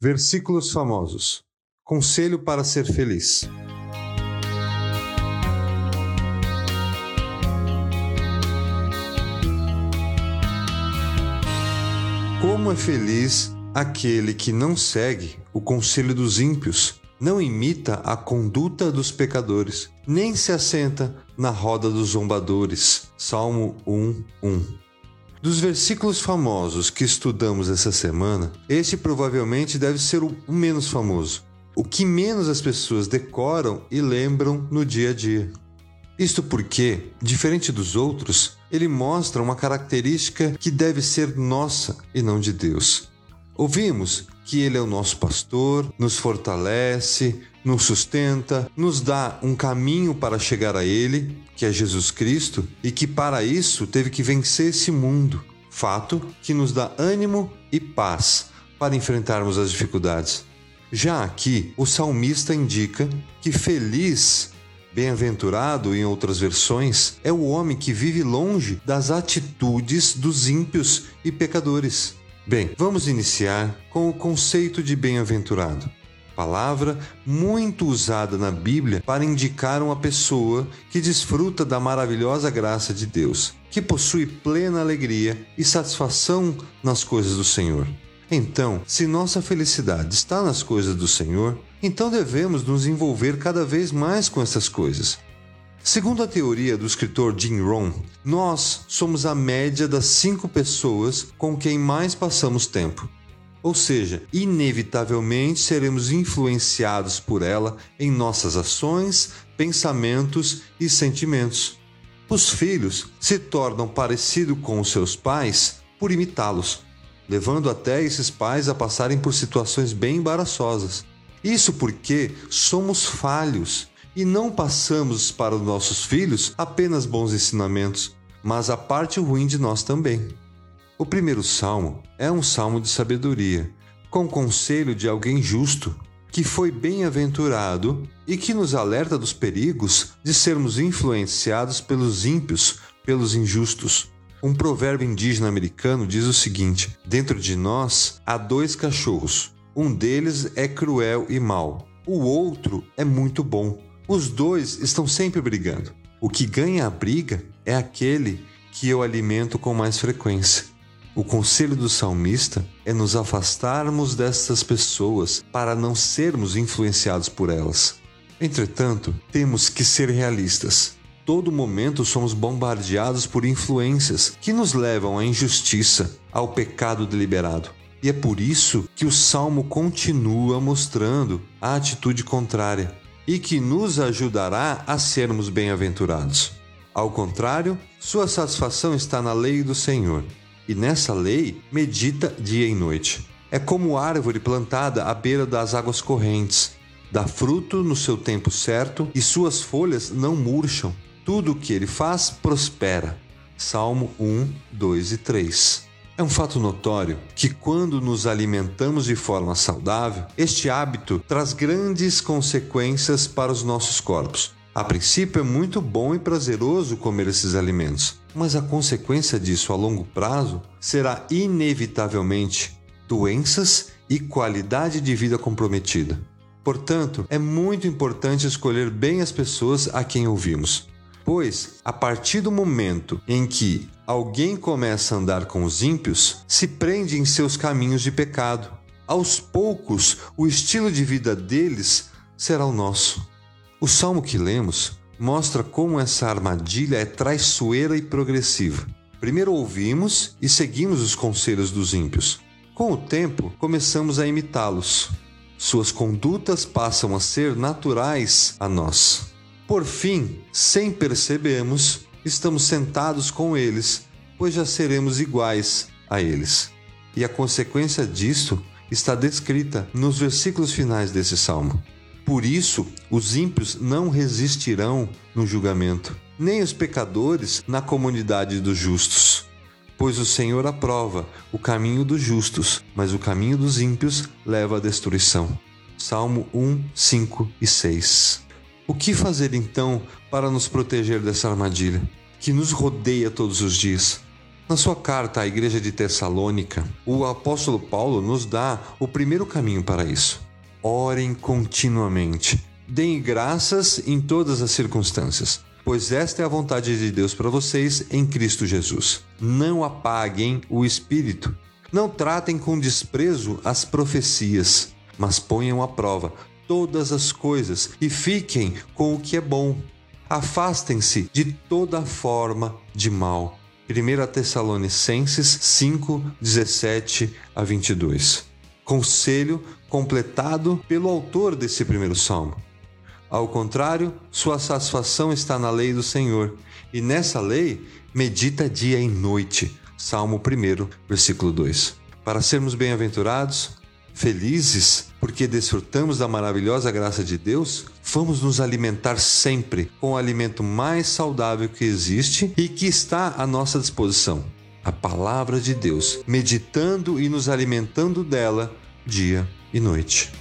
Versículos famosos. Conselho para ser feliz. Como é feliz aquele que não segue o conselho dos ímpios, não imita a conduta dos pecadores, nem se assenta na roda dos zombadores. Salmo 1, 1. Dos versículos famosos que estudamos essa semana, este provavelmente deve ser o menos famoso, o que menos as pessoas decoram e lembram no dia a dia. Isto porque, diferente dos outros, ele mostra uma característica que deve ser nossa e não de Deus. Ouvimos que Ele é o nosso pastor, nos fortalece, nos sustenta, nos dá um caminho para chegar a Ele, que é Jesus Cristo, e que para isso teve que vencer esse mundo. Fato que nos dá ânimo e paz para enfrentarmos as dificuldades. Já aqui, o salmista indica que feliz, bem-aventurado em outras versões, é o homem que vive longe das atitudes dos ímpios e pecadores. Bem, vamos iniciar com o conceito de bem-aventurado. Palavra muito usada na Bíblia para indicar uma pessoa que desfruta da maravilhosa graça de Deus, que possui plena alegria e satisfação nas coisas do Senhor. Então, se nossa felicidade está nas coisas do Senhor, então devemos nos envolver cada vez mais com essas coisas. Segundo a teoria do escritor Jim Rohn, nós somos a média das cinco pessoas com quem mais passamos tempo. Ou seja, inevitavelmente seremos influenciados por ela em nossas ações, pensamentos e sentimentos. Os filhos se tornam parecidos com os seus pais por imitá-los, levando até esses pais a passarem por situações bem embaraçosas. Isso porque somos falhos e não passamos para os nossos filhos apenas bons ensinamentos, mas a parte ruim de nós também. O primeiro salmo é um salmo de sabedoria, com conselho de alguém justo, que foi bem-aventurado e que nos alerta dos perigos de sermos influenciados pelos ímpios, pelos injustos. Um provérbio indígena americano diz o seguinte: Dentro de nós há dois cachorros. Um deles é cruel e mau, o outro é muito bom. Os dois estão sempre brigando. O que ganha a briga é aquele que eu alimento com mais frequência. O conselho do salmista é nos afastarmos dessas pessoas para não sermos influenciados por elas. Entretanto, temos que ser realistas. Todo momento somos bombardeados por influências que nos levam à injustiça, ao pecado deliberado. E é por isso que o salmo continua mostrando a atitude contrária e que nos ajudará a sermos bem-aventurados. Ao contrário, sua satisfação está na lei do Senhor, e nessa lei medita dia e noite. É como árvore plantada à beira das águas correntes, dá fruto no seu tempo certo e suas folhas não murcham. Tudo o que ele faz prospera. Salmo 1, 2 e 3. É um fato notório que, quando nos alimentamos de forma saudável, este hábito traz grandes consequências para os nossos corpos. A princípio, é muito bom e prazeroso comer esses alimentos, mas a consequência disso a longo prazo será inevitavelmente doenças e qualidade de vida comprometida. Portanto, é muito importante escolher bem as pessoas a quem ouvimos. Pois, a partir do momento em que alguém começa a andar com os ímpios, se prende em seus caminhos de pecado. Aos poucos, o estilo de vida deles será o nosso. O salmo que lemos mostra como essa armadilha é traiçoeira e progressiva. Primeiro ouvimos e seguimos os conselhos dos ímpios. Com o tempo, começamos a imitá-los. Suas condutas passam a ser naturais a nós. Por fim, sem percebermos, estamos sentados com eles, pois já seremos iguais a eles. E a consequência disso está descrita nos versículos finais desse salmo. Por isso, os ímpios não resistirão no julgamento, nem os pecadores na comunidade dos justos. Pois o Senhor aprova o caminho dos justos, mas o caminho dos ímpios leva à destruição. Salmo 1, 5 e 6. O que fazer então para nos proteger dessa armadilha que nos rodeia todos os dias? Na sua carta à igreja de Tessalônica, o apóstolo Paulo nos dá o primeiro caminho para isso. Orem continuamente. Deem graças em todas as circunstâncias, pois esta é a vontade de Deus para vocês em Cristo Jesus. Não apaguem o espírito. Não tratem com desprezo as profecias, mas ponham à prova todas as coisas e fiquem com o que é bom. Afastem-se de toda forma de mal 1 Tessalonicenses 5, 17 a 22. Conselho completado pelo autor desse primeiro salmo. Ao contrário, sua satisfação está na lei do Senhor, e nessa lei medita dia e noite. Salmo 1, versículo 2. Para sermos bem-aventurados, felizes porque desfrutamos da maravilhosa graça de Deus, vamos nos alimentar sempre com o alimento mais saudável que existe e que está à nossa disposição a palavra de Deus, meditando e nos alimentando dela dia e noite.